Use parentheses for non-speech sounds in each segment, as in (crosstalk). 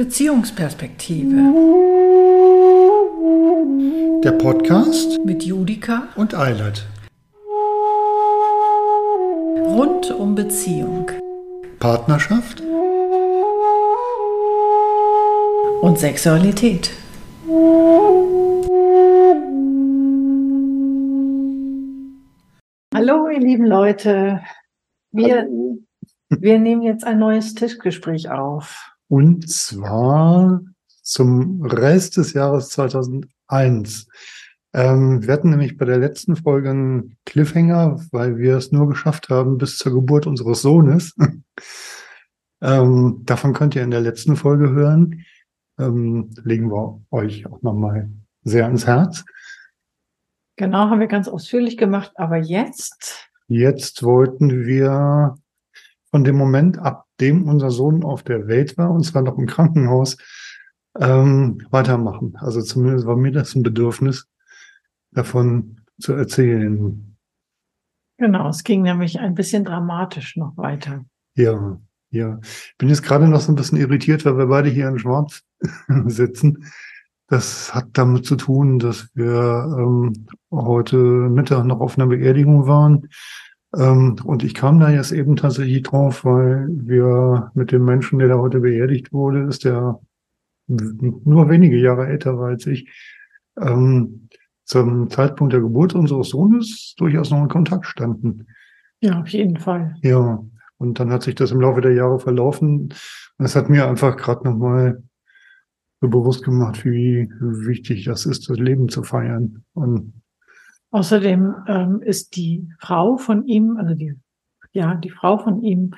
Beziehungsperspektive. Der Podcast mit Judika und Eilert. Rund um Beziehung. Partnerschaft und Sexualität. Hallo, ihr lieben Leute. Wir, wir nehmen jetzt ein neues Tischgespräch auf. Und zwar zum Rest des Jahres 2001. Ähm, wir hatten nämlich bei der letzten Folge einen Cliffhanger, weil wir es nur geschafft haben bis zur Geburt unseres Sohnes. (laughs) ähm, davon könnt ihr in der letzten Folge hören. Ähm, legen wir euch auch nochmal sehr ans Herz. Genau, haben wir ganz ausführlich gemacht. Aber jetzt? Jetzt wollten wir von dem Moment, ab dem unser Sohn auf der Welt war, und zwar noch im Krankenhaus, ähm, weitermachen. Also zumindest war mir das ein Bedürfnis, davon zu erzählen. Genau, es ging nämlich ein bisschen dramatisch noch weiter. Ja, ja. Ich bin jetzt gerade noch so ein bisschen irritiert, weil wir beide hier in Schwarz (laughs) sitzen. Das hat damit zu tun, dass wir ähm, heute Mittag noch auf einer Beerdigung waren und ich kam da jetzt eben tatsächlich drauf, weil wir mit dem Menschen, der da heute beerdigt wurde, ist der nur wenige Jahre älter war als ich, ähm, zum Zeitpunkt der Geburt unseres Sohnes durchaus noch in Kontakt standen. Ja, auf jeden Fall. Ja, und dann hat sich das im Laufe der Jahre verlaufen. Und es hat mir einfach gerade nochmal so bewusst gemacht, wie wichtig das ist, das Leben zu feiern. Und Außerdem ähm, ist die Frau von ihm, also die, ja, die Frau von ihm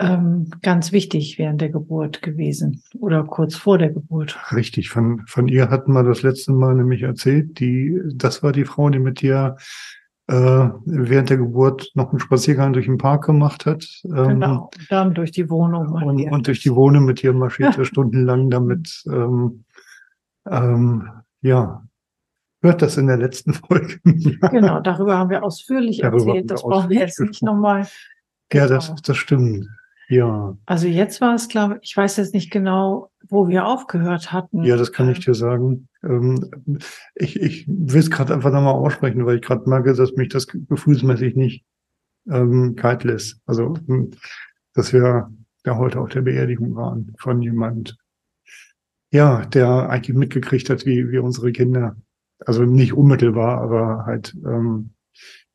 ähm, ganz wichtig während der Geburt gewesen oder kurz vor der Geburt. Richtig, von, von ihr hatten wir das letzte Mal nämlich erzählt. Die, das war die Frau, die mit dir äh, während der Geburt noch einen Spaziergang durch den Park gemacht hat. Ähm, genau, dann durch die Wohnung. Und, und, durch die Wohnung mit ihr marschierte (laughs) stundenlang damit, ähm, ähm, ja, hört das in der letzten (laughs) Folge. genau, darüber haben wir ausführlich darüber erzählt. Das brauchen wir jetzt nicht nochmal. Ja, das, das stimmt. Ja. Also jetzt war es, glaube ich, ich weiß jetzt nicht genau, wo wir aufgehört hatten. Ja, das kann ich dir sagen. Ähm, ich, ich will es gerade einfach nochmal aussprechen, weil ich gerade merke, dass mich das gefühlsmäßig nicht ähm, kalt lässt. Also, hm, dass wir da heute auf der Beerdigung waren von jemand, ja, der eigentlich mitgekriegt hat, wie, wie unsere Kinder also nicht unmittelbar, aber halt, ähm,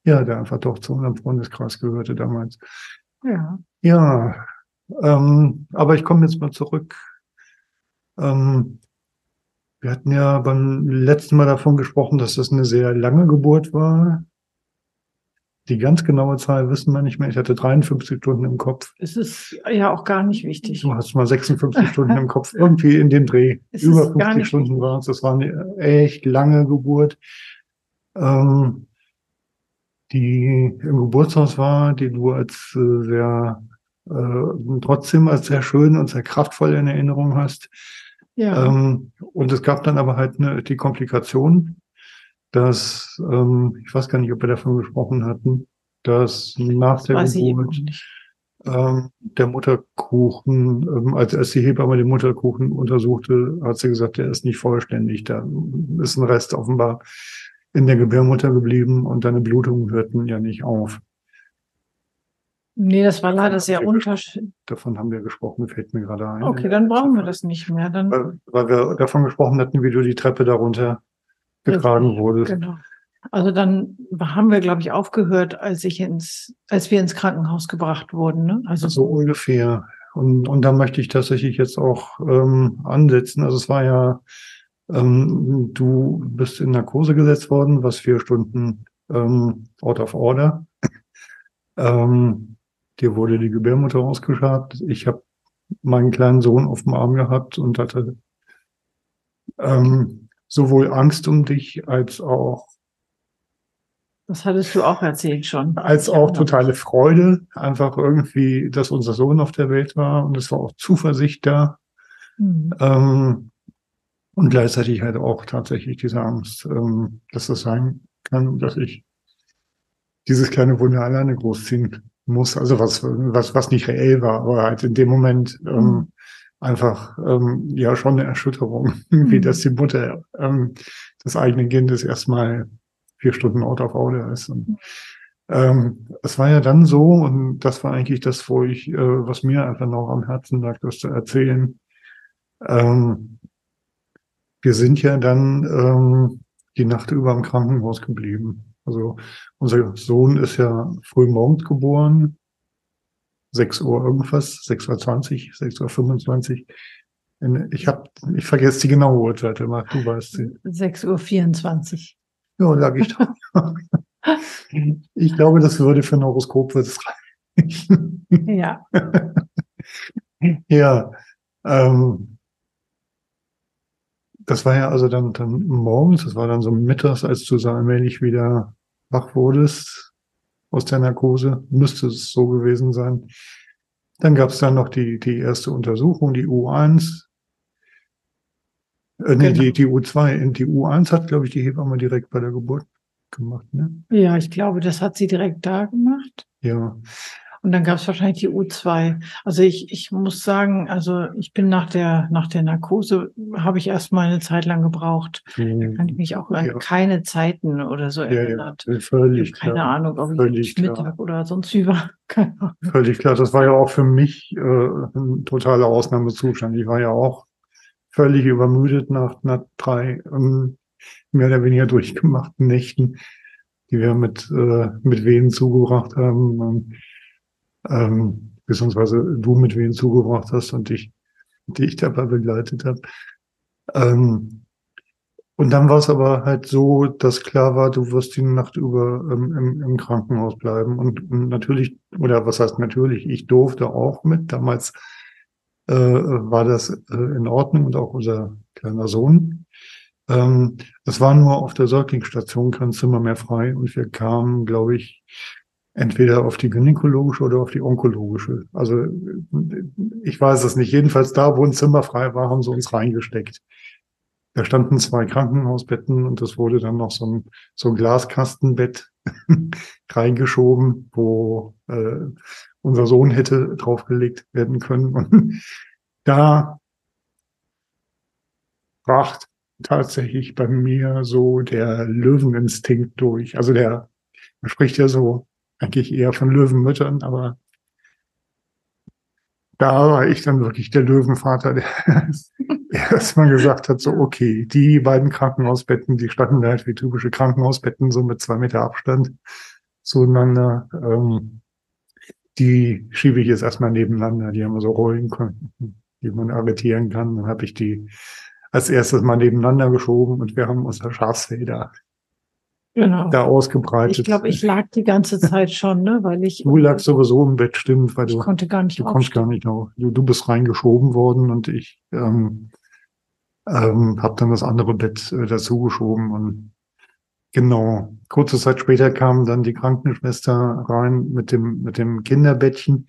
ja, der einfach doch zu unserem Freundeskreis gehörte damals. Ja. Ja, ähm, aber ich komme jetzt mal zurück. Ähm, wir hatten ja beim letzten Mal davon gesprochen, dass das eine sehr lange Geburt war. Die ganz genaue Zahl wissen wir nicht mehr. Ich hatte 53 Stunden im Kopf. Es ist ja auch gar nicht wichtig. Du hast mal 56 Stunden im Kopf. (laughs) Irgendwie in dem Dreh. Es Über 50 Stunden waren es. Das war eine echt lange Geburt. Ähm, die im Geburtshaus war, die du als äh, sehr, äh, trotzdem als sehr schön und sehr kraftvoll in Erinnerung hast. Ja. Ähm, und es gab dann aber halt eine, die Komplikation, dass, ähm, ich weiß gar nicht, ob wir davon gesprochen hatten, dass nach der weiß Geburt ähm, der Mutterkuchen, ähm, als erst die Hebamme den Mutterkuchen untersuchte, hat sie gesagt, der ist nicht vollständig. Da ist ein Rest offenbar in der Gebärmutter geblieben und deine Blutungen hörten ja nicht auf. Nee, das war leider sehr unterschiedlich. Davon haben wir gesprochen, fällt mir gerade ein. Okay, dann brauchen wir das nicht mehr. Dann weil, weil wir davon gesprochen hatten, wie du die Treppe darunter getragen wurde. Genau. Also dann haben wir, glaube ich, aufgehört, als ich ins, als wir ins Krankenhaus gebracht wurden. Ne? Also so ungefähr. Und, und da möchte ich tatsächlich jetzt auch ähm, ansetzen. Also es war ja, ähm, du bist in Narkose gesetzt worden, was vier Stunden ähm, out of order. ähm, dir wurde die Gebärmutter ausgeschabt. Ich habe meinen kleinen Sohn auf dem Arm gehabt und hatte ähm, sowohl Angst um dich als auch. Das hattest du auch erzählt schon. Als auch totale Freude, einfach irgendwie, dass unser Sohn auf der Welt war und es war auch Zuversicht da. Mhm. Ähm, und gleichzeitig halt auch tatsächlich diese Angst, ähm, dass das sein kann, dass ich dieses kleine Wunder alleine großziehen muss. Also was, was, was nicht reell war, aber halt in dem Moment ähm, mhm. Einfach ähm, ja schon eine Erschütterung, (laughs) mhm. wie dass die Mutter ähm, des eigenen Kindes erstmal vier Stunden Out of Order ist. Und, ähm, es war ja dann so, und das war eigentlich das, wo ich, äh, was mir einfach noch am Herzen lag, das zu erzählen. Ähm, wir sind ja dann ähm, die Nacht über im Krankenhaus geblieben. Also unser Sohn ist ja früh morgens geboren, 6 Uhr irgendwas, 6 Uhr 20, 6 Uhr 25. Ich habe, ich vergesse die genaue Uhrzeit immer, du weißt sie. 6 Uhr 24. Ja, lag ich drauf. (laughs) ich glaube, das würde für ein Horoskop es reichen. Ja. ja. Ähm, das war ja also dann, dann morgens, das war dann so mittags, als du so allmählich wieder wach wurdest aus der Narkose, müsste es so gewesen sein. Dann gab es dann noch die, die erste Untersuchung, die U1. Äh, nee, genau. die, die U2. Die U1 hat, glaube ich, die Hebamme direkt bei der Geburt gemacht. Ne? Ja, ich glaube, das hat sie direkt da gemacht. Ja. Und dann gab es wahrscheinlich die U2. Also ich, ich muss sagen, also ich bin nach der, nach der Narkose, habe ich erst mal eine Zeit lang gebraucht. Mhm. Da kann ich mich auch an ja. keine Zeiten oder so erinnern. Ja, ja. Völlig keine klar. Ahnung, ob völlig ich Mittag klar. oder sonst wie war. (laughs) Völlig klar. Das war ja auch für mich äh, ein totaler Ausnahmezustand. Ich war ja auch völlig übermüdet nach, nach drei ähm, mehr oder weniger (laughs) durchgemachten Nächten, die wir mit, äh, mit Wehen zugebracht haben ähm, beziehungsweise du mit wem zugebracht hast und dich, die dabei begleitet habe. Ähm, und dann war es aber halt so, dass klar war, du wirst die Nacht über ähm, im, im, Krankenhaus bleiben. Und, und, natürlich, oder was heißt natürlich, ich durfte auch mit. Damals äh, war das äh, in Ordnung und auch unser kleiner Sohn. Ähm, es war nur auf der Säuglingsstation kein Zimmer mehr frei und wir kamen, glaube ich, entweder auf die gynäkologische oder auf die onkologische. Also ich weiß es nicht. Jedenfalls da, wo ein Zimmer frei war, haben sie uns reingesteckt. Da standen zwei Krankenhausbetten und es wurde dann noch so ein, so ein Glaskastenbett (laughs) reingeschoben, wo äh, unser Sohn hätte draufgelegt werden können. Und da bracht tatsächlich bei mir so der Löweninstinkt durch. Also der, man spricht ja so eigentlich eher von Löwenmüttern, aber da war ich dann wirklich der Löwenvater, der (laughs) erstmal gesagt hat, so okay, die beiden Krankenhausbetten, die standen halt wie typische Krankenhausbetten, so mit zwei Meter Abstand zueinander. Ähm, die schiebe ich jetzt erstmal nebeneinander, die haben wir so rollen können, die man arretieren kann. Dann habe ich die als erstes mal nebeneinander geschoben und wir haben unser Schafsfeder genau. da ausgebreitet. Ich glaube, ich lag die ganze Zeit schon, ne, weil ich. Du lagst sowieso im Bett, stimmt, weil ich du. konnte gar nicht Du konntest gar nicht auf. Du, du bist reingeschoben worden und ich ähm, ähm, habe dann das andere Bett äh, dazu geschoben und genau. Kurze Zeit später kam dann die Krankenschwester rein mit dem mit dem Kinderbettchen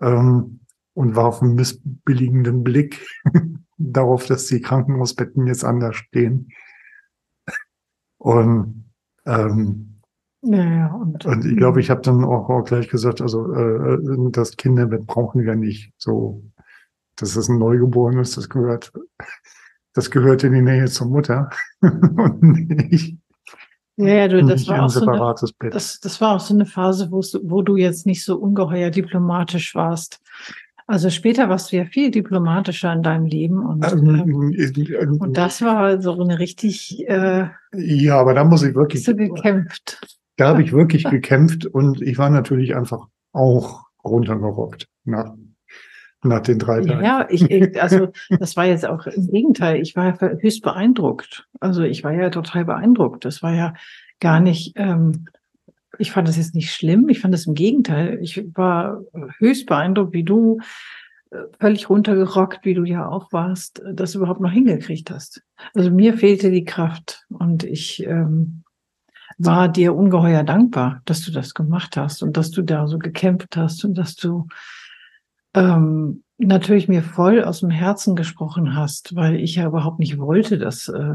ähm, und warf einen missbilligenden Blick (laughs) darauf, dass die Krankenhausbetten jetzt anders stehen. Und ähm, ja, ja, und, und ich glaube, ich habe dann auch, auch, gleich gesagt, also äh, das Kinderbett brauchen wir nicht so. Das ist ein Neugeborenes, das gehört, das gehört in die Nähe zur Mutter (laughs) und nicht. Ja, ja, du, das war, auch so eine, das, das war auch so eine Phase, wo, wo du jetzt nicht so ungeheuer diplomatisch warst. Also später warst du ja viel diplomatischer in deinem Leben und, ähm, äh, und das war so eine richtig. Äh, ja, aber da muss ich wirklich. So gekämpft. Da habe ich wirklich gekämpft und ich war natürlich einfach auch runtergerockt nach, nach den drei Tagen. Ja, ich, also das war jetzt auch im Gegenteil. Ich war höchst beeindruckt. Also ich war ja total beeindruckt. Das war ja gar nicht. Ähm, ich fand das jetzt nicht schlimm. Ich fand es im Gegenteil. Ich war höchst beeindruckt, wie du äh, völlig runtergerockt, wie du ja auch warst, äh, das überhaupt noch hingekriegt hast. Also mir fehlte die Kraft und ich ähm, war dir ungeheuer dankbar, dass du das gemacht hast und dass du da so gekämpft hast und dass du ähm, natürlich mir voll aus dem Herzen gesprochen hast, weil ich ja überhaupt nicht wollte, dass äh,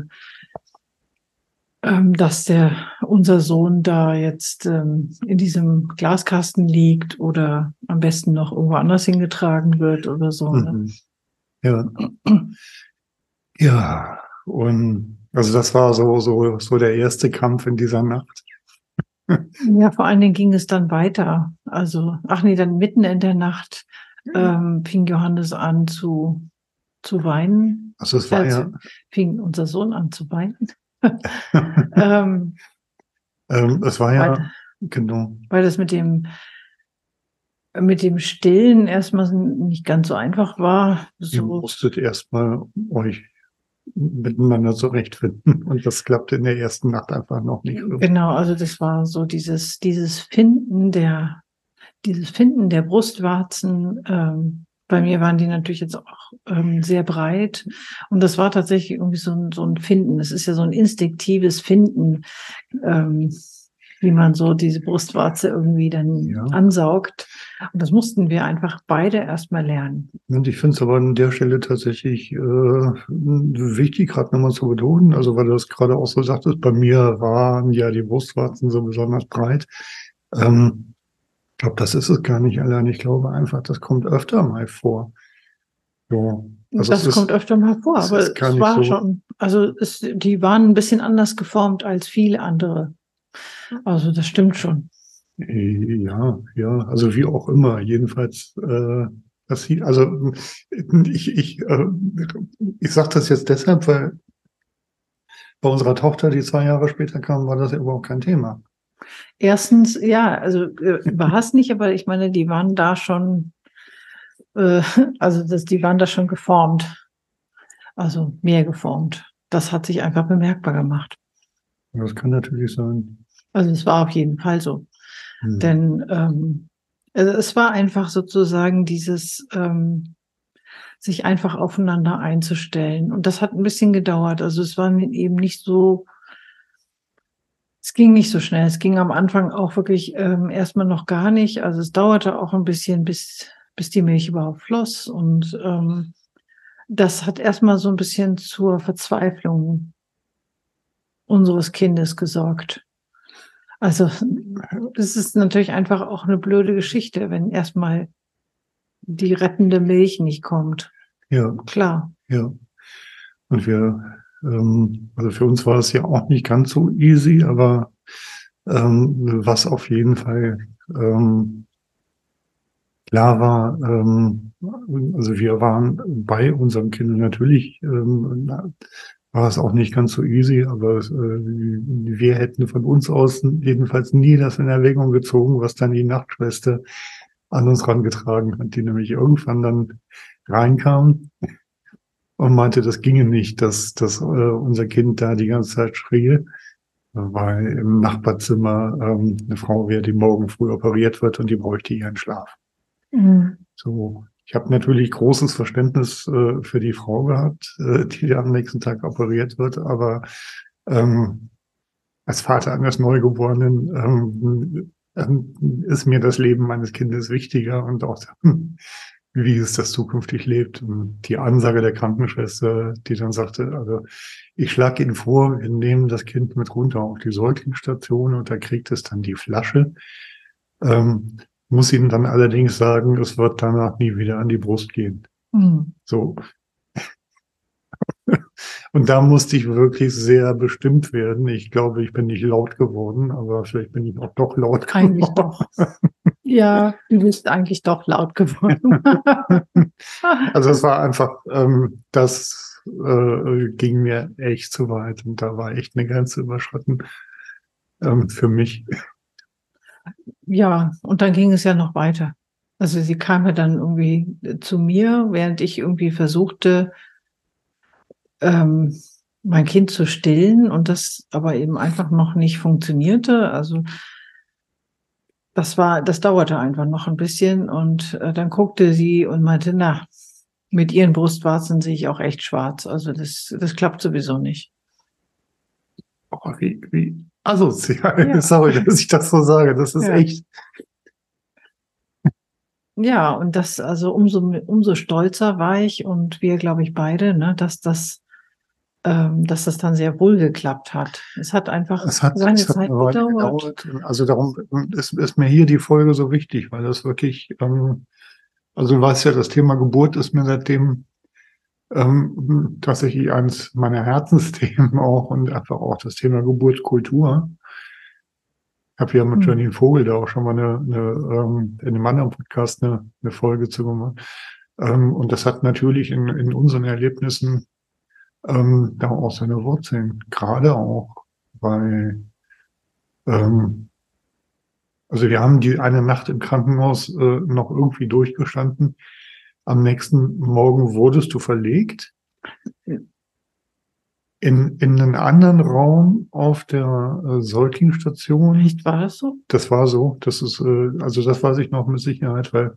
dass der unser Sohn da jetzt ähm, in diesem Glaskasten liegt oder am besten noch irgendwo anders hingetragen wird oder so. Ne? Mhm. Ja. Ja. Und also das war so, so, so der erste Kampf in dieser Nacht. (laughs) Ja, vor allen Dingen ging es dann weiter. Also, ach nee, dann mitten in der Nacht ähm, fing Johannes an zu, zu weinen. Also es war Also, ja, Fing unser Sohn an zu weinen. (laughs) ähm, ähm, es war ja, weil, genau. weil das mit dem, mit dem Stillen erstmal nicht ganz so einfach war. Ihr So, musstet erstmal euch miteinander zurechtfinden. (laughs) Und das klappte in der ersten Nacht einfach noch nicht. Genau, also das war so dieses, dieses Finden der, dieses Finden der Brustwarzen. Ähm, bei mir waren die natürlich jetzt auch ähm, sehr breit. Und das war tatsächlich irgendwie so ein, so ein Finden. Es ist ja so ein instinktives Finden, ähm, wie man so diese Brustwarze irgendwie dann Ja. ansaugt. Und das mussten wir einfach beide erstmal lernen. Und ich finde es aber an der Stelle tatsächlich äh, wichtig, gerade nochmal zu betonen, also weil du das gerade auch so sagtest, bei mir waren ja die Brustwarzen so besonders breit. Ähm, ich glaube, das ist es gar nicht allein. Ich glaube einfach, das kommt öfter mal vor. So. Also das es ist- kommt öfter mal vor, aber es war so- schon, also es, die waren ein bisschen anders geformt als viele andere. Also das stimmt schon. Ja, ja, also wie auch immer. Jedenfalls, äh, das also ich, ich, äh, ich sage das jetzt deshalb, weil bei unserer Tochter, die zwei Jahre später kam, war das ja überhaupt kein Thema. Erstens, ja, also äh, es nicht, aber ich meine, die waren da schon, äh, also das, die waren da schon geformt. Also mehr geformt. Das hat sich einfach bemerkbar gemacht. Das kann natürlich sein. Also es war auf jeden Fall so. Hm. Denn ähm, also es war einfach sozusagen dieses ähm, sich einfach aufeinander einzustellen. Und das hat ein bisschen gedauert. Also es war eben nicht so, es ging nicht so schnell. Es ging am Anfang auch wirklich ähm, erstmal noch gar nicht. Also es dauerte auch ein bisschen, bis, bis die Milch überhaupt floss. Und ähm, das hat erstmal so ein bisschen zur Verzweiflung unseres Kindes gesorgt. Also, das ist natürlich einfach auch eine blöde Geschichte, wenn erstmal die rettende Milch nicht kommt. Ja, Klar. ja. Und wir, ähm, also für uns war es ja auch nicht ganz so easy, aber ähm, was auf jeden Fall ähm, klar war, ähm, also wir waren bei unserem Kind natürlich, ähm, war es auch nicht ganz so easy, aber äh, wir hätten von uns aus jedenfalls nie das in Erwägung gezogen, was dann die Nachtschwester an uns rangetragen hat, die nämlich irgendwann dann reinkam und meinte, das ginge nicht, dass, dass äh, unser Kind da die ganze Zeit schrie, weil im Nachbarzimmer ähm, eine Frau wäre, die morgen früh operiert wird und die bräuchte ihren Schlaf. Mhm. So, ich habe natürlich großes Verständnis äh, für die Frau gehabt, äh, die am nächsten Tag operiert wird, aber ähm, als Vater eines Neugeborenen ähm, ähm, ist mir das Leben meines Kindes wichtiger und auch (laughs) wie es das zukünftig lebt. Und die Ansage der Krankenschwester, die dann sagte, also ich schlage Ihnen vor, wir nehmen das Kind mit runter auf die Säuglingsstation und da kriegt es dann die Flasche. Ähm, muss Ihnen dann allerdings sagen, es wird danach nie wieder an die Brust gehen. Mhm. So. Und da musste ich wirklich sehr bestimmt werden. Ich glaube, ich bin nicht laut geworden, aber vielleicht bin ich auch doch laut geworden. Eigentlich doch. Ja, du bist eigentlich doch laut geworden. (laughs) Also es war einfach, ähm, das äh, ging mir echt zu weit und da war echt eine Grenze überschritten ähm, für mich. Ja, und dann ging es ja noch weiter. Also sie kam ja dann irgendwie zu mir, während ich irgendwie versuchte, ähm, mein Kind zu stillen und das aber eben einfach noch nicht funktionierte. Also das war, das dauerte einfach noch ein bisschen und äh, dann guckte sie und meinte, na, mit ihren Brustwarzen sehe ich auch echt schwarz. Also das, das klappt sowieso nicht. Oh, wie, wie asozial. (laughs) Ja. Sorry, dass ich das so sage. Das ist Ja. echt. Ja, und das, also umso, umso stolzer war ich und wir, glaube ich, beide, ne, dass das, dass das dann sehr wohl geklappt hat. Es hat einfach Es hat, seine es hat Zeit gedauert. gedauert. Also darum ist, ist mir hier die Folge so wichtig, weil das wirklich, ähm, also du weißt ja, das Thema Geburt ist mir seitdem ähm, tatsächlich eines meiner Herzensthemen (laughs) auch und einfach auch das Thema Geburtskultur. Ich habe ja mit mhm. Janine Vogel da auch schon mal eine, eine ähm, in einem anderen Podcast eine, eine Folge zu gemacht. Ähm, und das hat natürlich in, in unseren Erlebnissen ähm, da auch seine Wurzeln. Gerade auch bei, ähm, also wir haben die eine Nacht im Krankenhaus äh, noch irgendwie durchgestanden. Am nächsten Morgen wurdest du verlegt in, in einen anderen Raum auf der äh, Säuglingsstation. Echt, war das so? Das war so. Das ist, äh, also das weiß ich noch mit Sicherheit, weil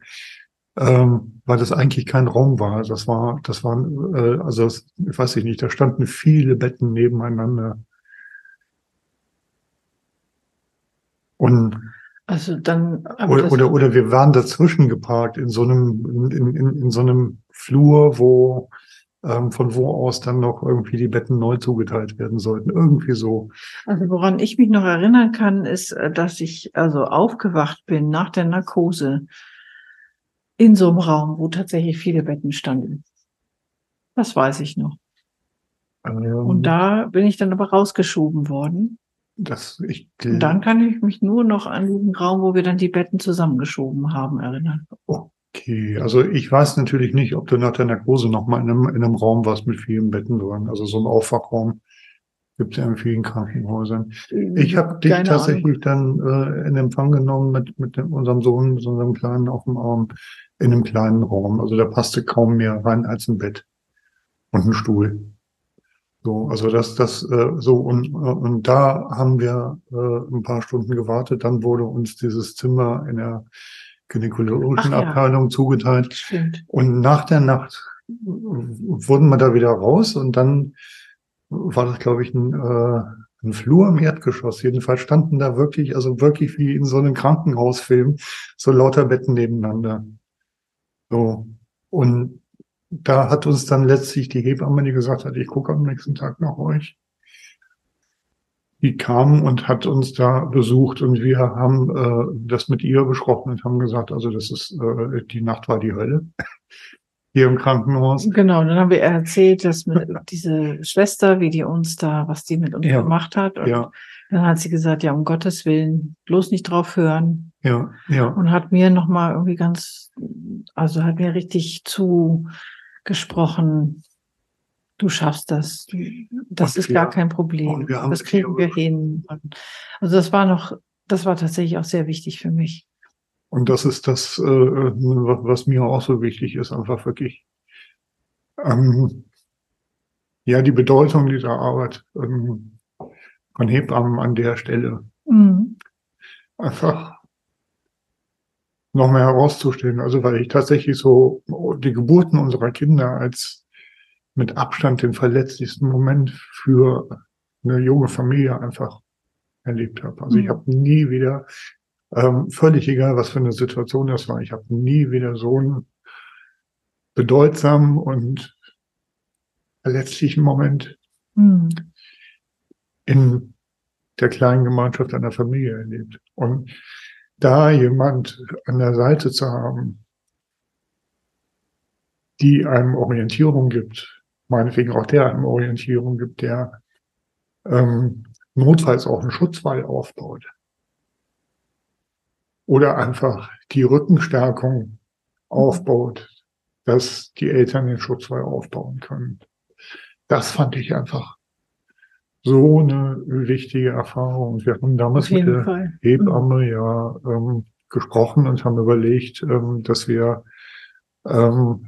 ähm, weil das eigentlich kein Raum war. Das war, das waren, äh, also das, ich weiß ich nicht, da standen viele Betten nebeneinander. Und also dann oder, oder, oder wir waren dazwischen geparkt in so einem in, in, in so einem Flur, wo ähm, von wo aus dann noch irgendwie die Betten neu zugeteilt werden sollten. Irgendwie so. Also woran ich mich noch erinnern kann, ist, äh, dass ich also aufgewacht bin nach der Narkose in so einem Raum, wo tatsächlich viele Betten standen. Das weiß ich noch. Ähm, und da bin ich dann aber rausgeschoben worden. Das, ich, und dann kann ich mich nur noch an diesen Raum, wo wir dann die Betten zusammengeschoben haben, erinnern. Okay, also ich weiß natürlich nicht, ob du nach der Narkose noch mal in einem, in einem Raum warst mit vielen Betten drin. Also so ein Aufwachraum gibt es ja in vielen Krankenhäusern. Ich habe dich tatsächlich Ahnung. dann äh, in Empfang genommen mit, mit unserem Sohn, mit unserem Kleinen auf dem Arm in einem kleinen Raum. Also da passte kaum mehr rein als ein Bett und ein Stuhl. So, also das, das, äh, so und, und da haben wir äh, ein paar Stunden gewartet. Dann wurde uns dieses Zimmer in der gynäkologischen Ach, Abteilung ja. zugeteilt. Stimmt. Und nach der Nacht wurden wir da wieder raus und dann war das, glaube ich, ein, äh, ein Flur im Erdgeschoss. Jedenfalls standen da wirklich, also wirklich wie in so einem Krankenhausfilm, so lauter Betten nebeneinander. So. Und da hat uns dann letztlich die Hebamme, die gesagt hat, ich gucke am nächsten Tag nach euch. Die kam und hat uns da besucht und wir haben äh, das mit ihr besprochen und haben gesagt, also das ist, äh, die Nacht war die Hölle hier im Krankenhaus. Genau, dann haben wir erzählt, dass diese Schwester, wie die uns da, was die mit uns ja. gemacht hat. Und ja. dann hat sie gesagt, ja, um Gottes Willen, bloß nicht drauf hören. Ja, ja. Und hat mir nochmal irgendwie ganz, also hat mir richtig zugesprochen, du schaffst das. Das und ist wir, gar kein Problem. Das kriegen wir hin. Also das war noch, das war tatsächlich auch sehr wichtig für mich. Und das ist das, äh, was mir auch so wichtig ist, einfach wirklich, ähm, ja, die Bedeutung dieser Arbeit ähm, von Hebammen an der Stelle. Mhm. Einfach noch mehr herauszustellen. Also weil ich tatsächlich so die Geburten unserer Kinder als mit Abstand den verletzlichsten Moment für eine junge Familie einfach erlebt habe. Also mhm. ich habe nie wieder ähm, völlig egal, was für eine Situation das war. Ich habe nie wieder so einen bedeutsamen und verletzlichen Moment mhm. in der kleinen Gemeinschaft einer Familie erlebt. Und da jemand an der Seite zu haben, die einem Orientierung gibt, meinetwegen auch der einem Orientierung gibt, der ähm, notfalls auch einen Schutzwall aufbaut oder einfach die Rückenstärkung aufbaut, dass die Eltern den Schutzwall aufbauen können. Das fand ich einfach so eine wichtige Erfahrung. Wir haben damals mit der Fall. Hebamme ja ähm, gesprochen und haben überlegt, ähm, dass wir ähm,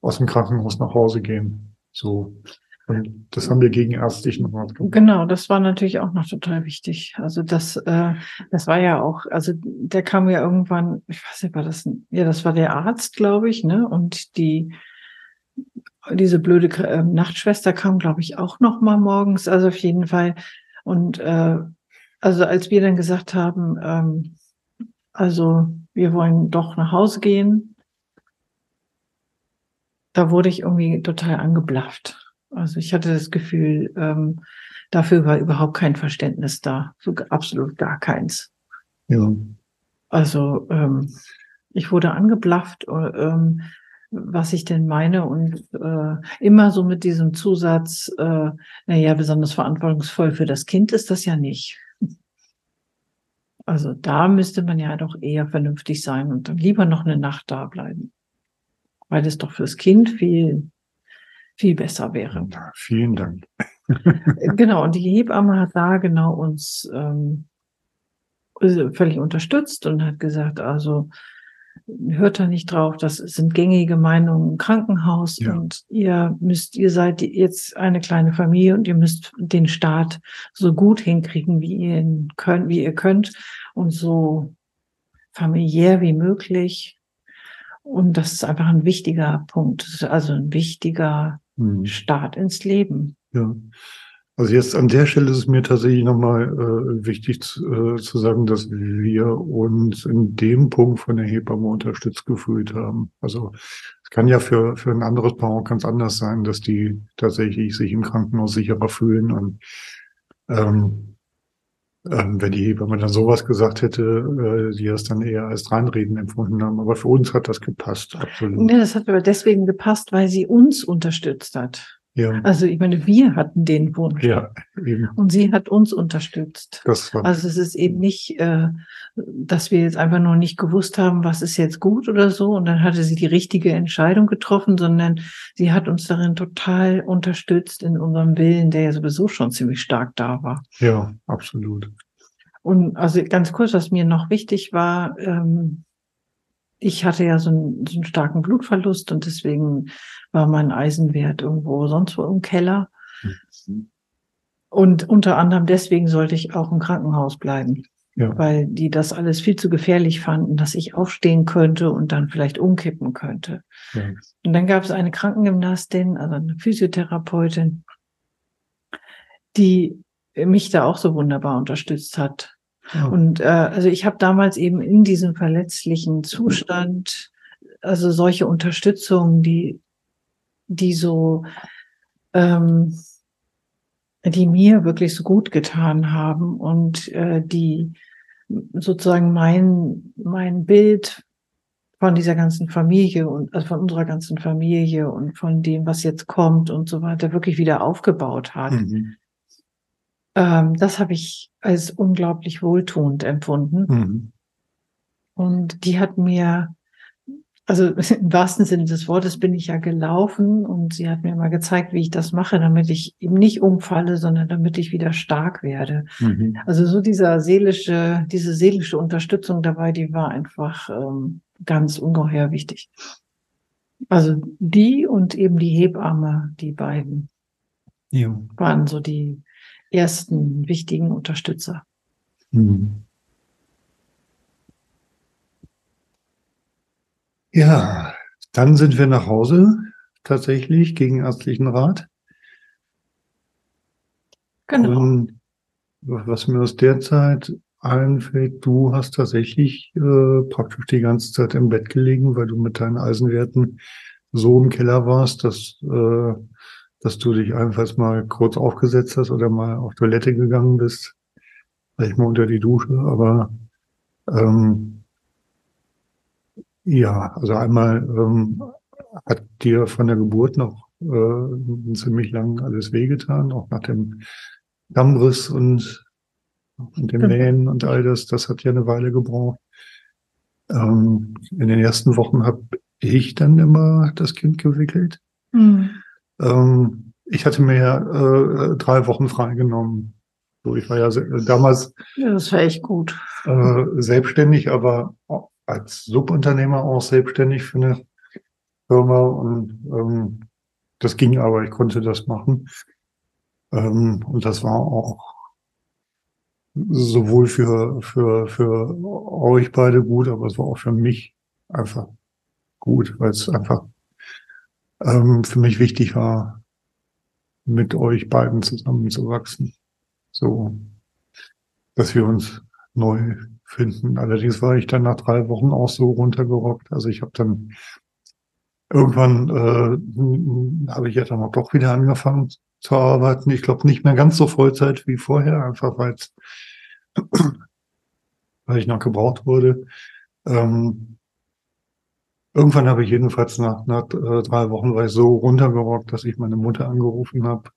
aus dem Krankenhaus nach Hause gehen. So und das haben wir gegen Rat gemacht. Genau, das war natürlich auch noch total wichtig. Also das, äh, das war ja auch, also der kam ja irgendwann, ich weiß nicht, war das, ja, das war der Arzt, glaube ich, ne? Und die, diese blöde äh, Nachtschwester kam, glaube ich, auch noch mal morgens. Also auf jeden Fall. Und äh, also als wir dann gesagt haben, ähm, also wir wollen doch nach Hause gehen, da wurde ich irgendwie total angeblafft. Also ich hatte das Gefühl, ähm, dafür war überhaupt kein Verständnis da, so absolut gar keins. Ja. Also ähm, ich wurde angeblafft, äh, ähm, was ich denn meine und äh, immer so mit diesem Zusatz, äh, naja, besonders verantwortungsvoll für das Kind ist das ja nicht. Also da müsste man ja doch eher vernünftig sein und dann lieber noch eine Nacht da bleiben, weil es doch fürs Kind viel, viel besser wäre. Ja, vielen Dank. genau, und die Hebamme hat da genau uns ähm, völlig unterstützt und hat gesagt, also hört da nicht drauf, das sind gängige Meinungen im Krankenhaus ja. und ihr müsst, ihr seid jetzt eine kleine Familie und ihr müsst den Staat so gut hinkriegen, wie ihr könnt, wie ihr könnt und so familiär wie möglich. Und das ist einfach ein wichtiger Punkt, also ein wichtiger hm. Start ins Leben. Ja. Also jetzt an der Stelle ist es mir tatsächlich nochmal äh, wichtig zu, äh, zu sagen, dass wir uns in dem Punkt von der Hebamme unterstützt gefühlt haben. Also es kann ja für, für ein anderes Paar auch ganz anders sein, dass die tatsächlich sich im Krankenhaus sicherer fühlen und ähm, ähm, wenn die Hebamme dann sowas gesagt hätte, äh, die das dann eher als Reinreden empfunden haben. Aber für uns hat das gepasst, absolut. Ja, das hat aber deswegen gepasst, weil sie uns unterstützt hat. Ja. Also ich meine, wir hatten den Wunsch. Ja, eben. Und sie hat uns unterstützt. Das war also es ist eben nicht, äh, dass wir jetzt einfach nur nicht gewusst haben, was ist jetzt gut oder so. Und dann hatte sie die richtige Entscheidung getroffen, sondern sie hat uns darin total unterstützt in unserem Willen, der ja sowieso schon ziemlich stark da war. Ja, absolut. Und also ganz kurz, was mir noch wichtig war, ähm, ich hatte ja so einen, so einen starken Blutverlust und deswegen war mein Eisenwert irgendwo sonst wo im Keller. Mhm. Und unter anderem deswegen sollte ich auch im Krankenhaus bleiben, ja. weil die das alles viel zu gefährlich fanden, dass ich aufstehen könnte und dann vielleicht umkippen könnte. Ja. Und dann gab es eine Krankengymnastin, also eine Physiotherapeutin, die mich da auch so wunderbar unterstützt hat. Ja. Und äh, also ich habe damals eben in diesem verletzlichen Zustand, also solche Unterstützung, die die so, ähm, die mir wirklich so gut getan haben und äh, die sozusagen mein, mein Bild von dieser ganzen Familie und also von unserer ganzen Familie und von dem, was jetzt kommt und so weiter, wirklich wieder aufgebaut hat. Mhm. Ähm, das habe ich als unglaublich wohltuend empfunden. Mhm. Und die hat mir also (laughs) im wahrsten Sinne des Wortes bin ich ja gelaufen und sie hat mir mal gezeigt, wie ich das mache, damit ich eben nicht umfalle, sondern damit ich wieder stark werde. Mhm. Also so dieser seelische, diese seelische Unterstützung dabei, die war einfach ähm, ganz ungeheuer wichtig. Also die und eben die Hebamme, die beiden, ja. waren so die ersten wichtigen Unterstützer. Mhm. Ja, dann sind wir nach Hause, tatsächlich, gegen ärztlichen Rat. Genau. Und was mir aus der Zeit einfällt, du hast tatsächlich äh, praktisch die ganze Zeit im Bett gelegen, weil du mit deinen Eisenwerten so im Keller warst, dass, äh, dass du dich einfach mal kurz aufgesetzt hast oder mal auf Toilette gegangen bist, vielleicht mal unter die Dusche, aber ähm, ja, also einmal ähm, hat dir von der Geburt noch äh, ziemlich lang alles wehgetan, auch nach dem Dammriss und, und dem Nähen und all das. Das hat ja eine Weile gebraucht. Ähm, in den ersten Wochen habe ich dann immer das Kind gewickelt. Mhm. Ähm, ich hatte mir ja äh, drei Wochen freigenommen. So, ich war ja damals. Ja, das war echt gut. Äh, selbstständig, aber als Subunternehmer auch selbstständig für eine Firma und ähm, das ging aber, ich konnte das machen. Ähm, und das war auch sowohl für, für, für euch beide gut, aber es war auch für mich einfach gut, weil es einfach ähm, für mich wichtig war, mit euch beiden zusammenzuwachsen. So, dass wir uns neu finden. Allerdings war ich dann nach drei Wochen auch so runtergerockt. Also ich habe dann irgendwann äh, habe ich ja dann auch doch wieder angefangen zu arbeiten. Ich glaube nicht mehr ganz so Vollzeit wie vorher, einfach weil (clears throat) weil ich noch gebraucht wurde. Ähm, irgendwann habe ich jedenfalls nach, nach äh, drei Wochen war ich so runtergerockt, dass ich meine Mutter angerufen habe,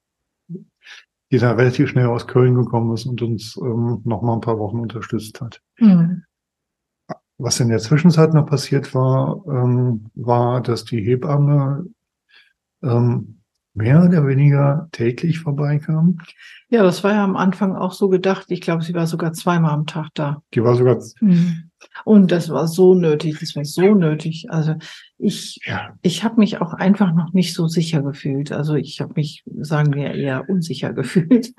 die da relativ schnell aus Köln gekommen ist und uns ähm, noch mal ein paar Wochen unterstützt hat. Mhm. Was in der Zwischenzeit noch passiert war, ähm, war, dass die Hebamme ähm, mehr oder weniger täglich vorbeikam. Ja, das war ja am Anfang auch so gedacht. Ich glaube, sie war sogar zweimal am Tag da. Die war sogar. Mhm. Und das war so nötig, das war so nötig. Also ich, ja. ich habe mich auch einfach noch nicht so sicher gefühlt. Also ich habe mich, sagen wir, eher unsicher (laughs) gefühlt.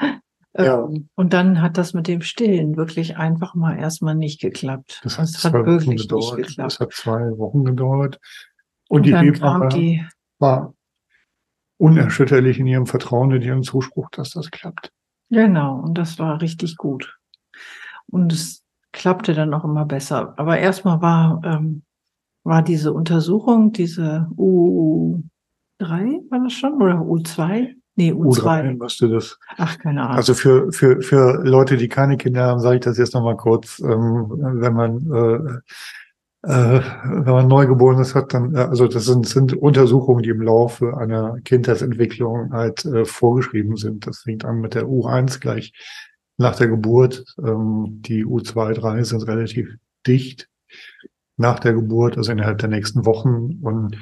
Ja. Ähm, und dann hat das mit dem Stillen wirklich einfach mal erstmal nicht geklappt. Das hat, das hat wirklich gedauert. nicht geklappt. Das hat zwei Wochen gedauert. Und, und die Hebamme die, war unerschütterlich in ihrem Vertrauen, in ihrem Zuspruch, dass das klappt. Genau, und das war richtig gut. Und es klappte dann auch immer besser. Aber erstmal war, ähm, war diese Untersuchung, diese U3, war das schon? Oder U2? Nee, U2. U3, weißt du das? Ach, keine Ahnung. Also für, für, für Leute, die keine Kinder haben, sage ich das jetzt nochmal kurz. Ähm, wenn man äh, äh, wenn man Neugeborenes hat, dann, äh, also das sind, sind Untersuchungen, die im Laufe einer Kindheitsentwicklung halt äh, vorgeschrieben sind. Das fängt an mit der U1 gleich nach der Geburt. Ähm, die U2, 3 sind relativ dicht nach der Geburt, also innerhalb der nächsten Wochen. Und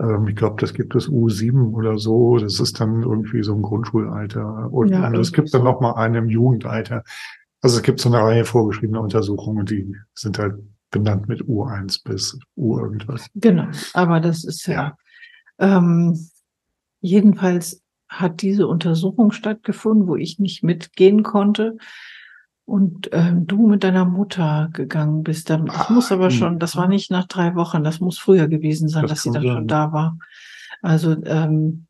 ähm, ich glaube, das gibt es U7 oder so. Das ist dann irgendwie so ein Grundschulalter. Und, ja, und es gibt dann noch mal eine im Jugendalter. Also es gibt so eine Reihe vorgeschriebener Untersuchungen, die sind halt benannt mit U1 bis U irgendwas. Genau, aber das ist ja, ja. Ähm, jedenfalls hat diese Untersuchung stattgefunden, wo ich nicht mitgehen konnte und ähm, du mit deiner Mutter gegangen bist. Dann, das muss aber schon, das war nicht nach drei Wochen, das muss früher gewesen sein, das dass sie dann sein. schon da war. Also ähm,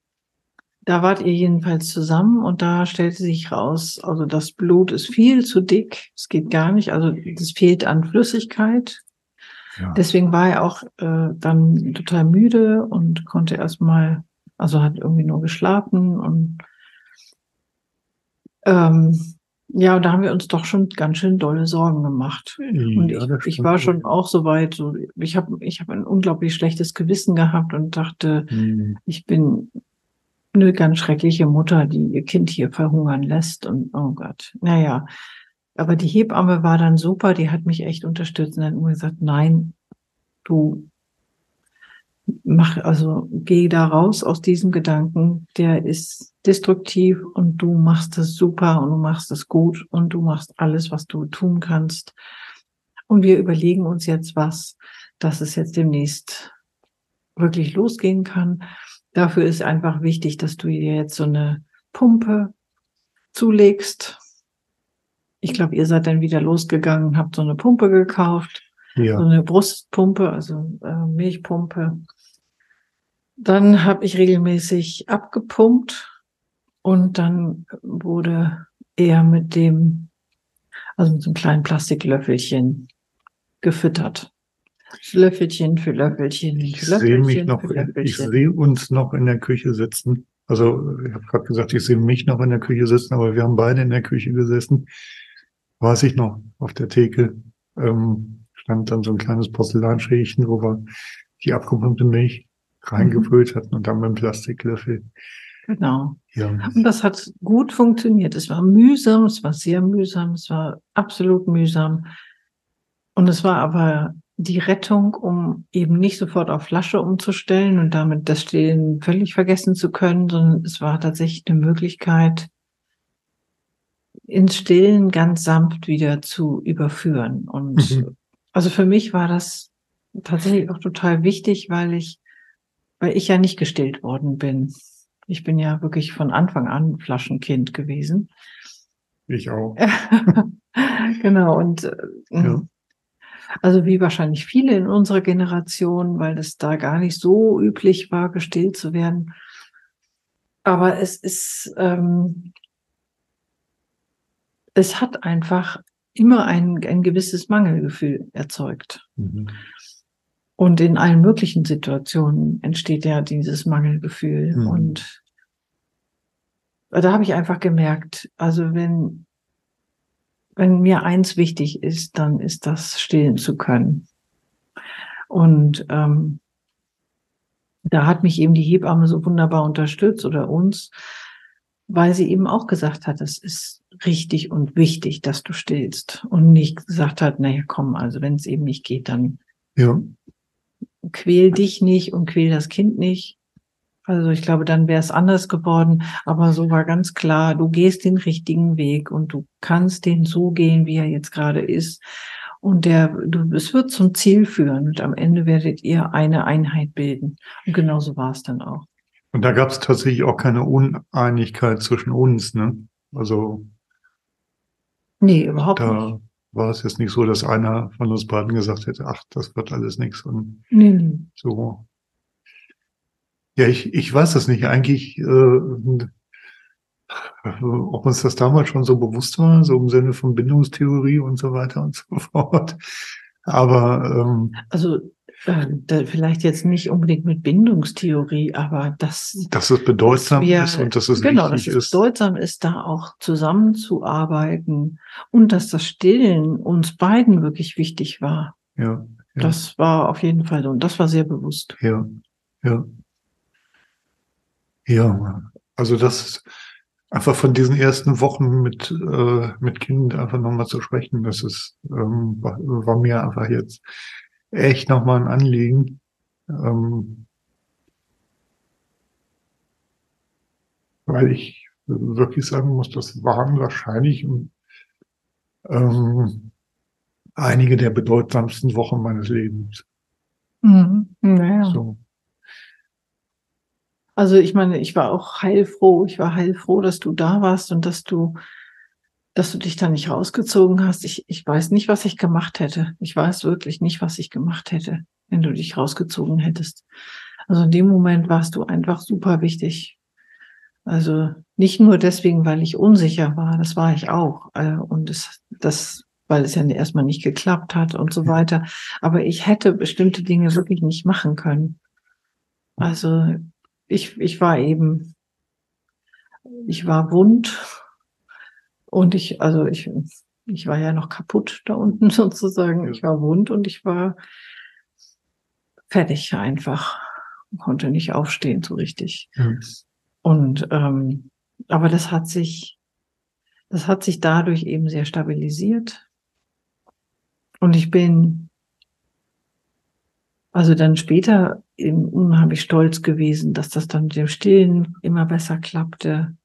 da wart ihr jedenfalls zusammen und da stellte sich raus, also das Blut ist viel zu dick, es geht gar nicht, also es fehlt an Flüssigkeit. Ja. Deswegen war er auch äh, dann total müde und konnte erstmal, also hat irgendwie nur geschlafen und ähm, ja, da haben wir uns doch schon ganz schön dolle Sorgen gemacht. Ja, und ich, ich war schon auch so weit, so, ich habe ich hab ein unglaublich schlechtes Gewissen gehabt und dachte, hm. ich bin eine ganz schreckliche Mutter, die ihr Kind hier verhungern lässt und oh Gott, naja. Aber die Hebamme war dann super, die hat mich echt unterstützt und hat immer gesagt, nein, du mach, also geh da raus aus diesem Gedanken, der ist destruktiv und du machst es super und du machst es gut und du machst alles, was du tun kannst. Und wir überlegen uns jetzt was, dass es jetzt demnächst wirklich losgehen kann. Dafür ist einfach wichtig, dass du dir jetzt so eine Pumpe zulegst. Ich glaube, ihr seid dann wieder losgegangen, habt so eine Pumpe gekauft, ja. so eine Brustpumpe, also äh, Milchpumpe. Dann habe ich regelmäßig abgepumpt und dann wurde er mit dem, also mit so einem kleinen Plastiklöffelchen gefüttert. Löffelchen für Löffelchen. Ich sehe mich noch, ich sehe uns noch in der Küche sitzen. Also ich habe gerade gesagt, ich sehe mich noch in der Küche sitzen, aber wir haben beide in der Küche gesessen. Weiß ich noch, auf der Theke ähm, stand dann so ein kleines Porzellanschälchen, wo wir die abgepumpte Milch reingefüllt mhm. hatten und dann mit einem Plastiklöffel. Genau. Ja. Und das hat gut funktioniert. Es war mühsam, es war sehr mühsam, es war absolut mühsam. Und es war aber die Rettung, um eben nicht sofort auf Flasche umzustellen und damit das Stillen völlig vergessen zu können, sondern es war tatsächlich eine Möglichkeit, ins Stillen ganz sanft wieder zu überführen. Und mhm. Also für mich war das tatsächlich auch total wichtig, weil ich, weil ich ja nicht gestillt worden bin. Ich bin ja wirklich von Anfang an Flaschenkind gewesen. Ich auch. (laughs) genau. Und äh, ja. Also wie wahrscheinlich viele in unserer Generation, weil es da gar nicht so üblich war, gestillt zu werden. Aber es ist, ähm, es hat einfach immer ein, ein gewisses Mangelgefühl erzeugt. Mhm. Und in allen möglichen Situationen entsteht ja dieses Mangelgefühl. Mhm. Und da habe ich einfach gemerkt, also wenn wenn mir eins wichtig ist, dann ist das stillen zu können. Und ähm, da hat mich eben die Hebamme so wunderbar unterstützt oder uns, weil sie eben auch gesagt hat, es ist richtig und wichtig, dass du stillst und nicht gesagt hat, naja, komm, also wenn es eben nicht geht, dann Ja, quäl dich nicht und quäl das Kind nicht. Also ich glaube, dann wäre es anders geworden. Aber so war ganz klar, du gehst den richtigen Weg und du kannst den so gehen, wie er jetzt gerade ist. Und der, du, es wird zum Ziel führen und am Ende werdet ihr eine Einheit bilden. Und genauso war es dann auch. Und da gab es tatsächlich auch keine Uneinigkeit zwischen uns, ne? Also Nee, überhaupt nicht. da war es jetzt nicht so, dass einer von uns beiden gesagt hätte, ach, das wird alles nichts und Nee, nee. so. Ja, ich, ich weiß das nicht. Eigentlich, äh, ob uns das damals schon so bewusst war, so im Sinne von Bindungstheorie und so weiter und so fort. Aber ähm, Also äh, vielleicht jetzt nicht unbedingt mit Bindungstheorie, aber das dass es bedeutsam wir- ist und dass es genau, dass es ist. bedeutsam ist, da auch zusammenzuarbeiten und dass das Stillen uns beiden wirklich wichtig war. Ja, Ja. Das war auf jeden Fall so und das war sehr bewusst. ja, ja. Ja, also das einfach von diesen ersten Wochen mit, äh, mit Kind einfach nochmal zu sprechen, das ist, ähm, war, war mir einfach jetzt echt nochmal ein Anliegen. Ähm, weil ich wirklich sagen muss, das waren wahrscheinlich ähm, einige der bedeutsamsten Wochen meines Lebens. Mhm. Naja. So. Also ich meine, ich war auch heilfroh. Ich war heilfroh, dass du da warst und dass du, dass du dich da nicht rausgezogen hast. Ich, ich weiß nicht, was ich gemacht hätte. Ich weiß wirklich nicht, was ich gemacht hätte, wenn du dich rausgezogen hättest. Also in dem Moment warst du einfach super wichtig. Also nicht nur deswegen, weil ich unsicher war, das war ich auch. Äh, Und es, das, weil es ja erstmal nicht geklappt hat und so weiter. Aber ich hätte bestimmte Dinge wirklich nicht machen können. Also ich, ich war eben, ich war wund und ich, also ich, ich war ja noch kaputt da unten (laughs) sozusagen. Ich war wund und ich war fertig einfach. Konnte nicht aufstehen so richtig. Ja. Und ähm, aber das hat sich, das hat sich dadurch eben sehr stabilisiert. Und ich bin also dann später eben unheimlich stolz gewesen, dass das dann mit dem Stillen immer besser klappte.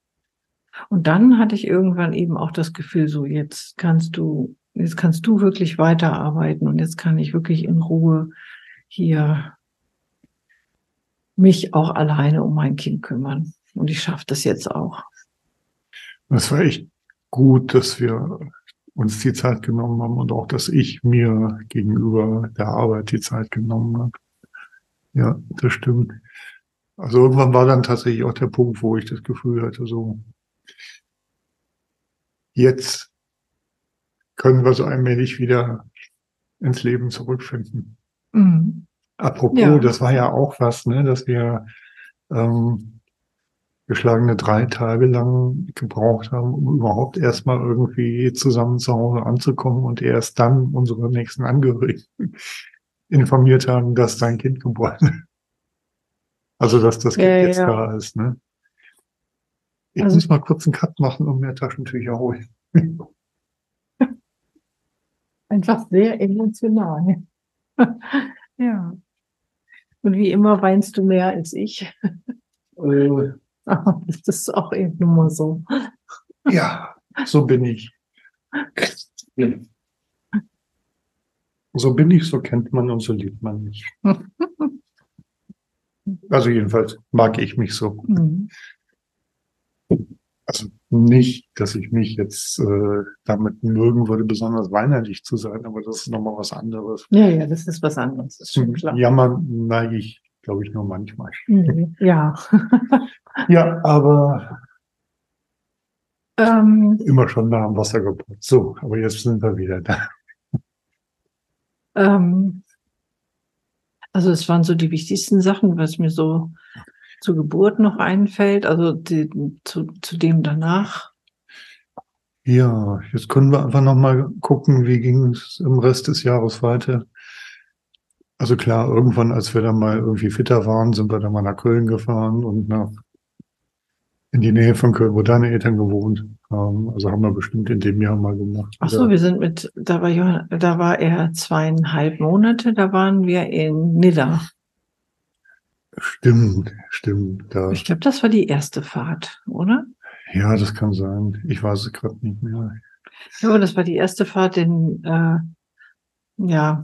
Und dann hatte ich irgendwann eben auch das Gefühl, so jetzt kannst du, jetzt kannst du wirklich weiterarbeiten und jetzt kann ich wirklich in Ruhe hier mich auch alleine um mein Kind kümmern. Und ich schaffe das jetzt auch. Es war echt gut, dass wir uns die Zeit genommen haben und auch, dass ich mir gegenüber der Arbeit die Zeit genommen habe. Ja, das stimmt. Also irgendwann war dann tatsächlich auch der Punkt, wo ich das Gefühl hatte, so jetzt können wir so allmählich wieder ins Leben zurückfinden. Mhm. Apropos, Ja. das war ja auch was, ne, dass wir ähm, geschlagene drei Tage lang gebraucht haben, um überhaupt erstmal irgendwie zusammen zu Hause anzukommen und erst dann unsere nächsten Angehörigen (laughs) informiert haben, dass dein Kind geboren ist. (laughs) Also, dass das Kind Ja, jetzt ja. da ist, ne? Ich Also- muss mal kurz einen Cut machen und mehr Taschentücher holen. (laughs) Einfach sehr emotional. (laughs) ja. Und wie immer weinst du mehr als ich. Äh, (laughs) Das ist auch eben nur mal so. ja, so bin ich. So bin ich, so kennt man und so liebt man mich. Also jedenfalls mag ich mich so. Mhm. Also nicht, dass ich mich jetzt äh, damit mögen würde, besonders weinerlich zu sein, aber das ist nochmal was anderes. Ja, ja, das ist was anderes. Das ist. Jammern neige ich, glaube ich, nur manchmal. Mhm. Ja. (laughs) Ja, aber ähm, immer schon nah am Wasser geputzt. So, aber jetzt sind wir wieder da. ähm, also es waren so die wichtigsten Sachen, was mir so zur Geburt noch einfällt, also die, zu, zu dem danach. Ja, jetzt können wir einfach nochmal gucken, wie ging es im Rest des Jahres weiter. Also klar, irgendwann, als wir dann mal irgendwie fitter waren, sind wir dann mal nach Köln gefahren und nach in die Nähe von Köln, wo deine Eltern gewohnt haben. Also haben wir bestimmt in dem Jahr mal gemacht. Ach so, wir sind mit, da war, Johann, da war er zweieinhalb Monate, da waren wir in Nidda. Stimmt, stimmt. Da. Ich glaube, das war die erste Fahrt, oder? Ja, das kann sein. Ich weiß es gerade nicht mehr. Ja, das war die erste Fahrt in, äh, ja.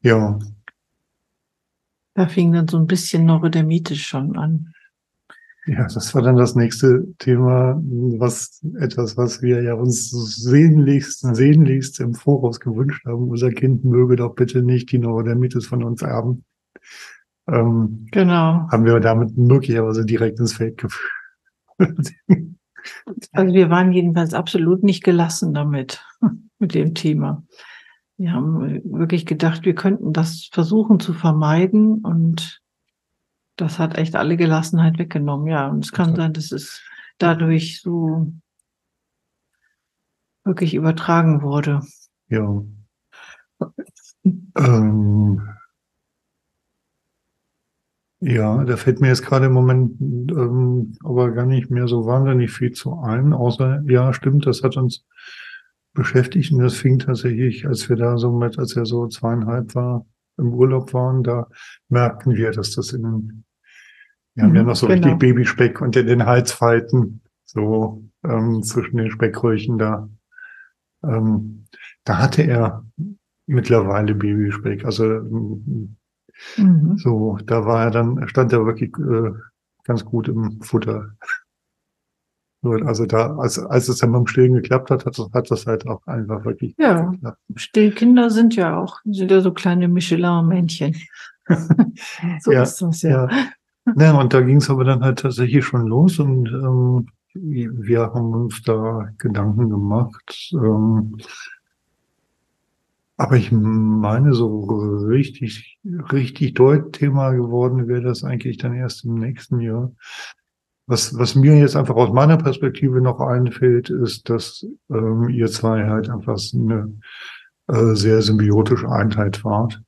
Ja. Da fing dann so ein bisschen neurodermitisch schon an. Ja, das war dann das nächste Thema, was etwas, was wir ja uns sehnlichst, sehnlichst im Voraus gewünscht haben. Unser Kind möge doch bitte nicht die Neurodermitis von uns erben. Ähm, genau. Haben wir damit möglicherweise direkt ins Feld geführt. also wir waren jedenfalls absolut nicht gelassen damit, (laughs) mit dem Thema. Wir haben wirklich gedacht, wir könnten das versuchen zu vermeiden und das hat echt alle Gelassenheit weggenommen, ja. Und es kann sein, dass es dadurch so wirklich übertragen wurde. Ja. ähm, ja, da fällt mir jetzt gerade im Moment ähm, aber gar nicht mehr so wahnsinnig viel zu ein, außer, ja, stimmt, das hat uns beschäftigt und das fing tatsächlich, als wir da so mit, als er so zweieinhalb war, im Urlaub waren, da merkten wir, dass das in den, wir haben ja mhm, noch so genau. richtig Babyspeck unter den Halsfalten, so ähm, zwischen den Speckröllchen da. Ähm, da hatte er mittlerweile Babyspeck. Also mhm. so, da war er dann, stand er wirklich äh, ganz gut im Futter. Also da, als, als es dann beim Stillen geklappt hat, hat, hat das halt auch einfach wirklich ja. geklappt. Stillkinder sind ja auch, sind ja so kleine Michelin-Männchen. (laughs) so ja, ist das ja. ja. ja und da ging es aber dann halt tatsächlich schon los und ähm, wir haben uns da Gedanken gemacht. Ähm, aber ich meine, so richtig, richtig deut Thema geworden wäre das eigentlich dann erst im nächsten Jahr. Was, was mir jetzt einfach aus meiner Perspektive noch einfällt, ist, dass ähm, ihr zwei halt einfach eine äh, sehr symbiotische Einheit wart.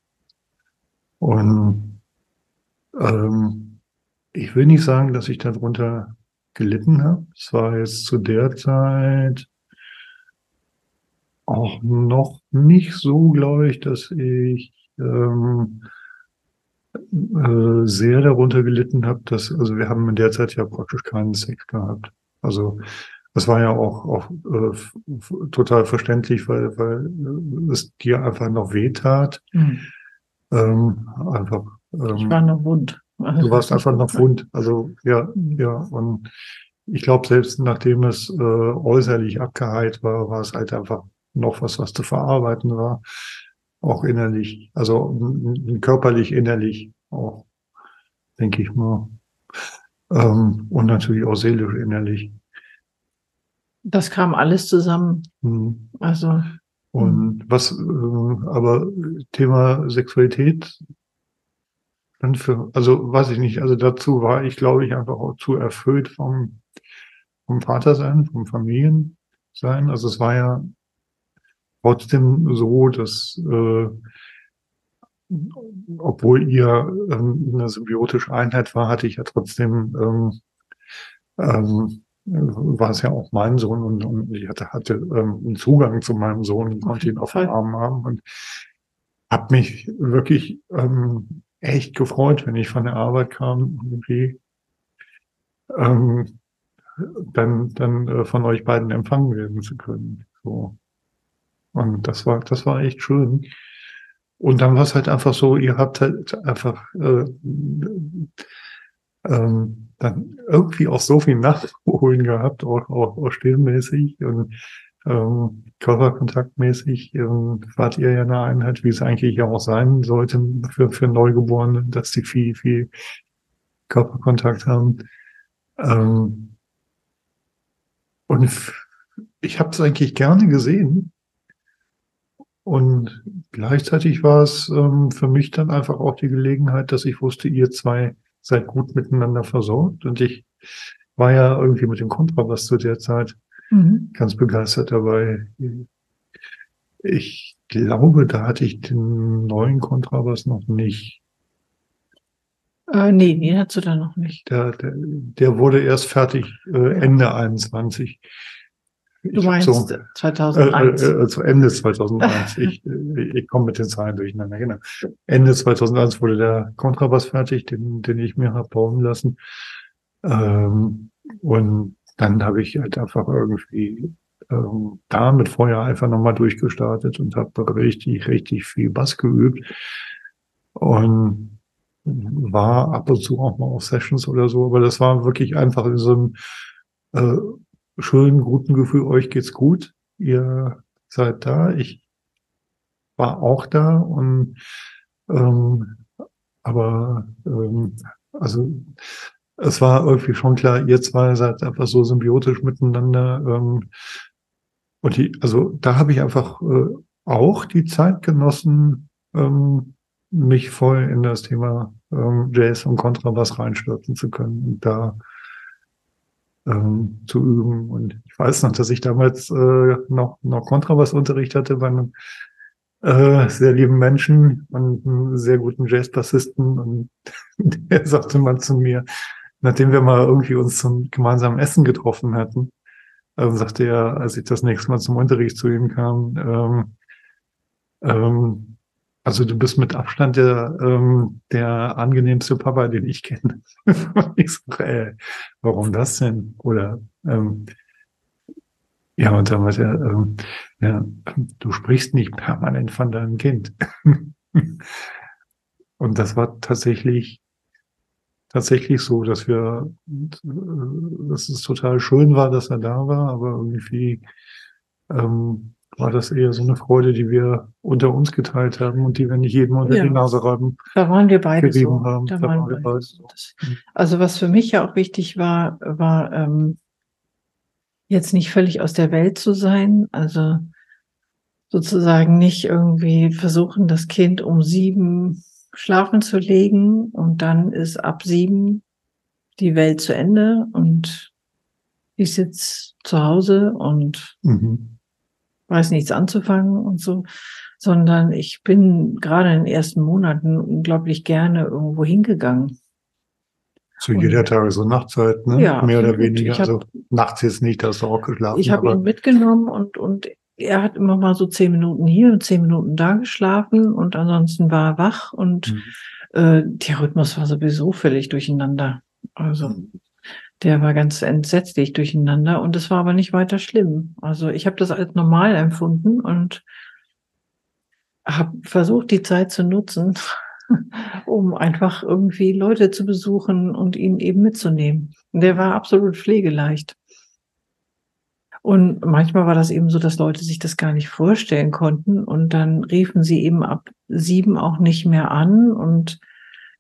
Und ähm, ich will nicht sagen, dass ich darunter gelitten habe. Es war jetzt zu der Zeit auch noch nicht so, glaube ich, dass ich ähm, äh, sehr darunter gelitten habe, dass, also wir haben in der Zeit ja praktisch keinen Sex gehabt. Also das war ja auch, auch äh, total verständlich, weil, weil es dir einfach noch wehtat. Mhm. Ähm, einfach. Ähm, ich war noch wund. Du warst einfach noch wund. Also ja, ja. Und ich glaube, selbst nachdem es äh, äußerlich abgeheilt war, war es halt einfach noch was, was zu verarbeiten war auch innerlich, also körperlich, innerlich auch, denke ich mal. Ähm, und natürlich auch seelisch, innerlich. Das kam alles zusammen. Mhm. Also. Und was, äh, aber Thema Sexualität, dann für, also weiß ich nicht, also dazu war ich, glaube ich, einfach auch zu erfüllt vom, vom Vatersein, vom Familiensein. Also es war ja trotzdem so, dass äh, obwohl ihr ähm, eine symbiotische Einheit war, hatte ich ja trotzdem ähm, ähm, war es ja auch mein Sohn und, und ich hatte, hatte ähm, einen Zugang zu meinem Sohn und konnte ihn auf dem Arm haben und habe mich wirklich ähm, echt gefreut, wenn ich von der Arbeit kam, irgendwie ähm, dann, dann äh, von euch beiden empfangen werden zu können. So. Und das war, das war echt schön. Und dann war es halt einfach so, ihr habt halt einfach äh, ähm, dann irgendwie auch so viel nachholen gehabt, auch, auch, auch stillmäßig und ähm, körperkontaktmäßig ähm, wart ihr ja eine Einheit, wie es eigentlich ja auch sein sollte für, für Neugeborene, dass sie viel, viel Körperkontakt haben. Ähm, und ich habe es eigentlich gerne gesehen, und gleichzeitig war es ähm, für mich dann einfach auch die Gelegenheit, dass ich wusste, ihr zwei seid gut miteinander versorgt. Und ich war ja irgendwie mit dem Kontrabass zu der Zeit mhm. ganz begeistert dabei. Ich glaube, da hatte ich den neuen Kontrabass noch nicht. Äh, nee, den hast du da noch nicht. Der, der, der wurde erst fertig äh, Ende 21. Du meinst so, 2001? Äh, äh, zu Ende 2001. (laughs) ich, äh, ich komme mit den Zahlen durcheinander. Genau. Ende 2001 wurde der Kontrabass fertig, den, den ich mir habe bauen lassen. Ähm, und dann habe ich halt einfach irgendwie ähm, da mit Feuer einfach nochmal durchgestartet und habe richtig, richtig viel Bass geübt. Und war ab und zu auch mal auf Sessions oder so, aber das war wirklich einfach in so einem äh, schönen, guten Gefühl, euch geht's gut, ihr seid da, ich war auch da und ähm, aber ähm, also es war irgendwie schon klar, ihr zwei seid einfach so symbiotisch miteinander. Ähm, und die, also da habe ich einfach äh, auch die Zeit genossen, ähm, mich voll in das Thema ähm, Jazz und Kontrabass reinstürzen zu können und da ähm, zu üben. Und ich weiß noch, dass ich damals äh, noch, noch Kontrabassunterricht hatte bei einem äh, sehr lieben Menschen und einem sehr guten Jazzbassisten. Und (laughs) der sagte mal zu mir, nachdem wir mal irgendwie uns zum gemeinsamen Essen getroffen hatten, äh, sagte er, als ich das nächste Mal zum Unterricht zu ihm kam, ähm, ähm, also du bist mit Abstand der, ähm, der angenehmste Papa, den ich kenne. (laughs) ich sage, ey, warum das denn? Oder ähm, ja, und dann meinte er, ähm, ja, du sprichst nicht permanent von deinem Kind. (laughs) und das war tatsächlich tatsächlich so, dass wir, dass es total schön war, dass er da war, aber irgendwie ähm, war das eher so eine Freude, die wir unter uns geteilt haben und die wir nicht jedem unter ja. die Nase reiben. Da waren wir beide so. Haben. Da, da waren wir beide so. Mhm. Also was für mich ja auch wichtig war, war ähm, jetzt nicht völlig aus der Welt zu sein. Also sozusagen nicht irgendwie versuchen, das Kind um sieben schlafen zu legen und dann ist ab sieben die Welt zu Ende und ich sitze zu Hause und mhm weiß nichts anzufangen und so, sondern ich bin gerade in den ersten Monaten unglaublich gerne irgendwo hingegangen. Zu jeder Tages- und Nachtzeit, ne? Ja, Mehr oder weniger. Hab, also nachts jetzt nicht, hast du auch geschlafen. Ich habe ihn mitgenommen und, und er hat immer mal so zehn Minuten hier und zehn Minuten da geschlafen und ansonsten war er wach und mhm. äh, der Rhythmus war sowieso völlig durcheinander. Also mhm der war ganz entsetzlich durcheinander und es war aber nicht weiter schlimm. Also ich habe das als normal empfunden und habe versucht, die Zeit zu nutzen, (laughs) um einfach irgendwie Leute zu besuchen und ihn eben mitzunehmen. Der war absolut pflegeleicht. Und manchmal war das eben so, dass Leute sich das gar nicht vorstellen konnten und dann riefen sie eben ab sieben auch nicht mehr an und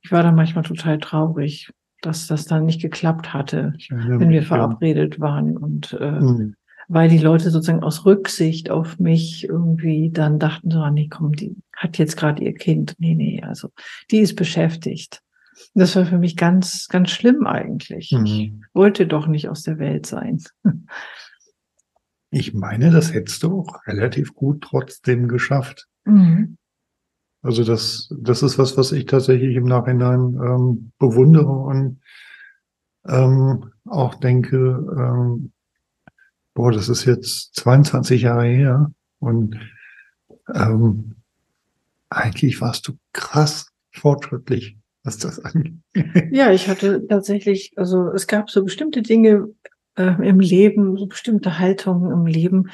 ich war da manchmal total traurig dass das dann nicht geklappt hatte, wenn wir verabredet waren und äh, mhm. weil die Leute sozusagen aus Rücksicht auf mich irgendwie dann dachten so, ah, nee, komm, die hat jetzt gerade ihr Kind. Nee, nee, also die ist beschäftigt. Das war für mich ganz, ganz schlimm eigentlich. Mhm. Ich wollte doch nicht aus der Welt sein. Ich meine, das hättest du auch relativ gut trotzdem geschafft. Mhm. Also das, das ist was, was ich tatsächlich im Nachhinein ähm, bewundere und ähm, auch denke, ähm, boah, das ist jetzt 22 Jahre her und ähm, eigentlich warst du krass fortschrittlich, was das angeht. Ja, ich hatte tatsächlich, also es gab so bestimmte Dinge äh, im Leben, so bestimmte Haltungen im Leben,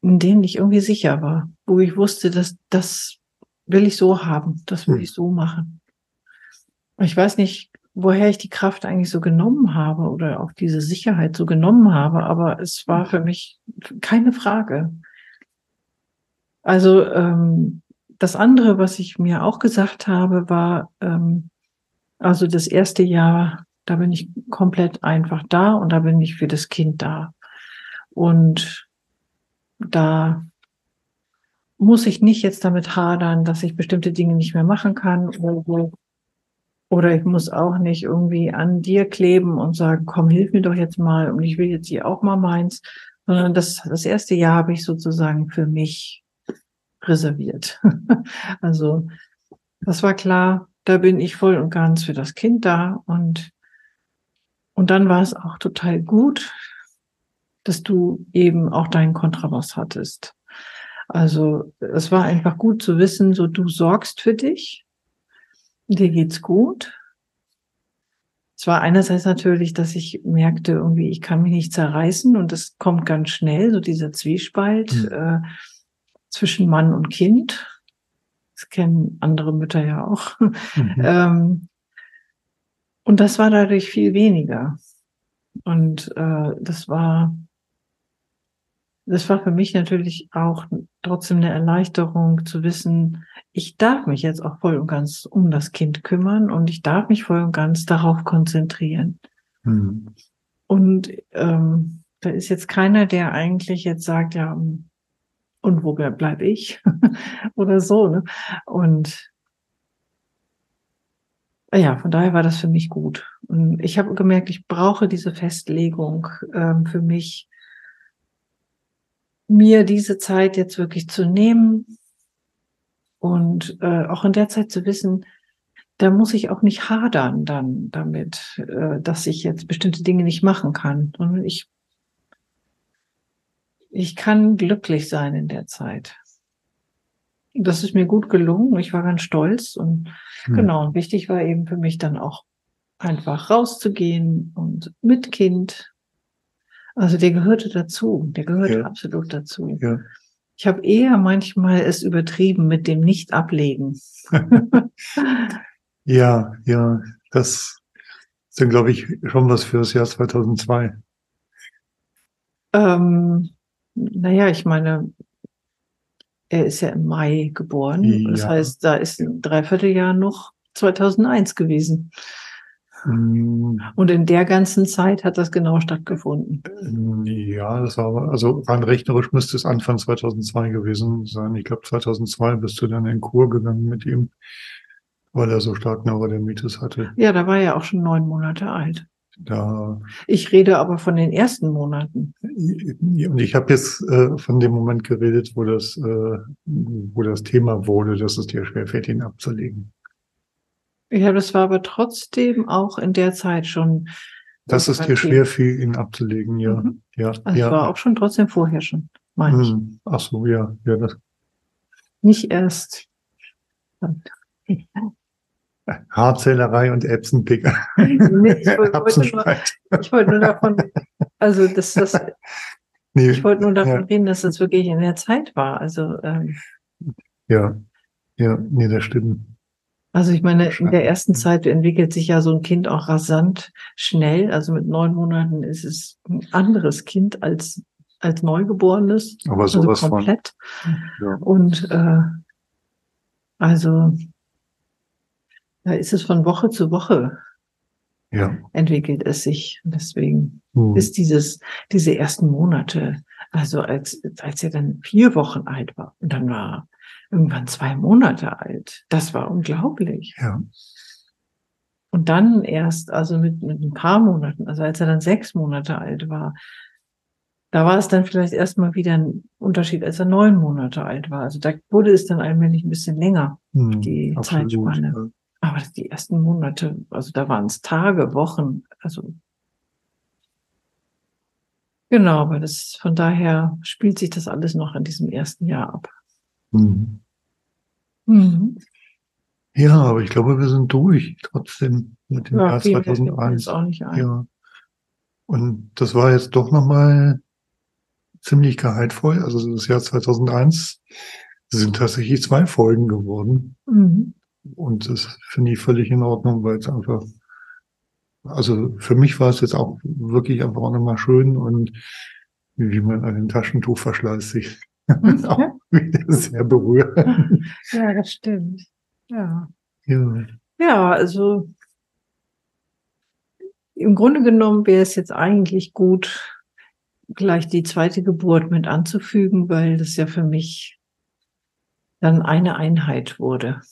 in denen ich irgendwie sicher war, wo ich wusste, dass das will ich so haben, das will hm. ich so machen. Ich weiß nicht, woher ich die Kraft eigentlich so genommen habe oder auch diese Sicherheit so genommen habe, aber es war für mich keine Frage. Also ähm, das andere, was ich mir auch gesagt habe, war, ähm, also das erste Jahr, da bin ich komplett einfach da und da bin ich für das Kind da. Und da muss ich nicht jetzt damit hadern, dass ich bestimmte Dinge nicht mehr machen kann oder, oder ich muss auch nicht irgendwie an dir kleben und sagen, komm, hilf mir doch jetzt mal und ich will jetzt hier auch mal meins, sondern das, das erste Jahr habe ich sozusagen für mich reserviert. (laughs) also das war klar, da bin ich voll und ganz für das Kind da und und dann war es auch total gut, dass du eben auch deinen Kontrabass hattest. Also es war einfach gut zu wissen, so du sorgst für dich, dir geht's gut. Es war einerseits natürlich, dass ich merkte, irgendwie, ich kann mich nicht zerreißen und es kommt ganz schnell, so dieser Zwiespalt mhm. äh, zwischen Mann und Kind. Das kennen andere Mütter ja auch. Mhm. (laughs) ähm, und das war dadurch viel weniger. Und äh, das war, das war für mich natürlich auch trotzdem eine Erleichterung zu wissen, ich darf mich jetzt auch voll und ganz um das Kind kümmern und ich darf mich voll und ganz darauf konzentrieren. Mhm. Und ähm, da ist jetzt keiner, der eigentlich jetzt sagt, ja, und wo bleib ich? (laughs) Oder so. Ne? Und ja, von daher war das für mich gut. Und ich habe gemerkt, ich brauche diese Festlegung ähm, für mich, mir diese Zeit jetzt wirklich zu nehmen und äh, auch in der Zeit zu wissen, da muss ich auch nicht hadern dann damit, äh, dass ich jetzt bestimmte Dinge nicht machen kann, sondern ich ich kann glücklich sein in der Zeit. Das ist mir gut gelungen. Ich war ganz stolz und hm. genau. Und wichtig war eben für mich dann auch einfach rauszugehen und mit Kind. Also der gehörte dazu. Der gehörte ja. absolut dazu. Ja. Ich habe eher manchmal es übertrieben mit dem Nicht-Ablegen. (laughs) ja, ja, das ist dann, glaube ich, schon was für das Jahr 2002. Ähm, naja, ich meine, er ist ja im Mai geboren. Ja. Das heißt, da ist ein Dreivierteljahr noch 2001 gewesen. Und in der ganzen Zeit hat das genau stattgefunden. Ja, das war also rein rechnerisch müsste es Anfang 2002 gewesen sein. Ich glaube, 2002 bist du dann in Kur gegangen mit ihm, weil er so stark Neurodermitis hatte. Ja, da war er auch schon neun Monate alt. Da, ich rede aber von den ersten Monaten. Und ich habe jetzt äh, von dem Moment geredet, wo das, äh, wo das Thema wurde, dass es dir schwerfällt, ihn abzulegen. Ja, das war aber trotzdem auch in der Zeit schon. Dass es dir schwer fiel, ihn abzulegen, ja. Mhm. ja also ja. war auch schon trotzdem vorher schon, meine ich. Mhm. Ach so, ja, ja, das. Nicht erst. (laughs) Haarzählerei und Epsenpicker. Nee, ich, wollte, nur, ich wollte nur davon, also das, das (laughs) nee, ich wollte nur davon ja. reden, dass das wirklich in der Zeit war. Also ähm, ja, ja, nee, das stimmt. Also ich meine, in der ersten Zeit entwickelt sich ja so ein Kind auch rasant schnell. Also mit neun Monaten ist es ein anderes Kind als als Neugeborenes. Aber also sowas also komplett. Von, ja. Und äh, also da ist es von Woche zu Woche ja. entwickelt es sich. Deswegen hm. ist dieses, diese ersten Monate, also als, als er dann vier Wochen alt war und dann war irgendwann zwei Monate alt, das war unglaublich. Ja. Und dann erst, also mit, mit ein paar Monaten, also als er dann sechs Monate alt war, da war es dann vielleicht erstmal wieder ein Unterschied, als er neun Monate alt war. Also da wurde es dann allmählich ein bisschen länger, hm, die absolut, Zeitspanne. Ja. Aber die ersten Monate, also da waren es Tage, Wochen, also genau, aber das von daher spielt sich das alles noch in diesem ersten Jahr ab. Mhm. Mhm. Ja, aber ich glaube, wir sind durch trotzdem mit dem ja, Jahr 2001. Auch nicht ein. Ja. Und das war jetzt doch nochmal ziemlich gehaltvoll. Also das Jahr 2001 sind tatsächlich zwei Folgen geworden. Mhm. Und das finde ich völlig in Ordnung, weil es einfach, also für mich war es jetzt auch wirklich einfach auch nochmal schön und wie man einen Taschentuchverschleiß sich (laughs) auch wieder sehr berührt. (laughs) Ja, das stimmt. Ja. Ja, ja also im Grunde genommen wäre es jetzt eigentlich gut, gleich die zweite Geburt mit anzufügen, weil das ja für mich dann eine Einheit wurde.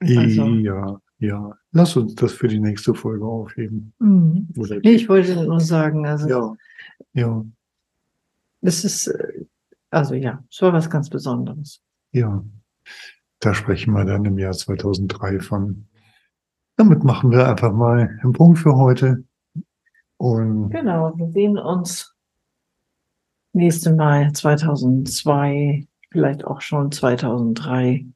Also. Ja, ja. Lass uns das für die nächste Folge aufheben. Mhm. Ich wollte nur sagen, also. Ja. Ja. Das ist, äh, also ja, es war was ganz Besonderes. Ja. Da sprechen wir dann im Jahr 2003 von. Damit machen wir einfach mal einen Punkt für heute. Und Genau, wir sehen uns nächste Mal 2002, vielleicht auch schon 2003.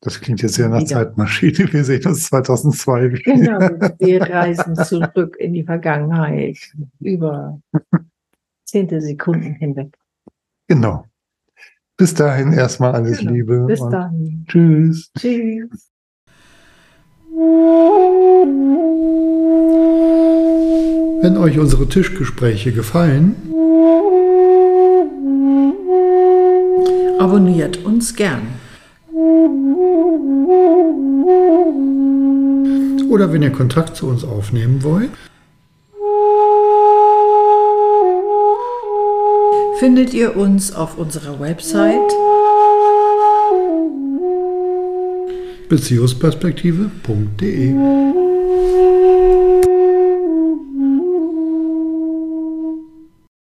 das klingt jetzt sehr nach Wieder. Zeitmaschine. Wir sehen uns 2002 wieder. Genau, wir reisen zurück in die Vergangenheit über zehnte Sekunden hinweg. Genau. Bis dahin erstmal alles Genau. Liebe Bis und dann. tschüss. Tschüss. Wenn euch unsere Tischgespräche gefallen, Abonniert uns gern. oder wenn ihr Kontakt zu uns aufnehmen wollt, Findet ihr uns auf unserer Website beziehungsperspektive.de.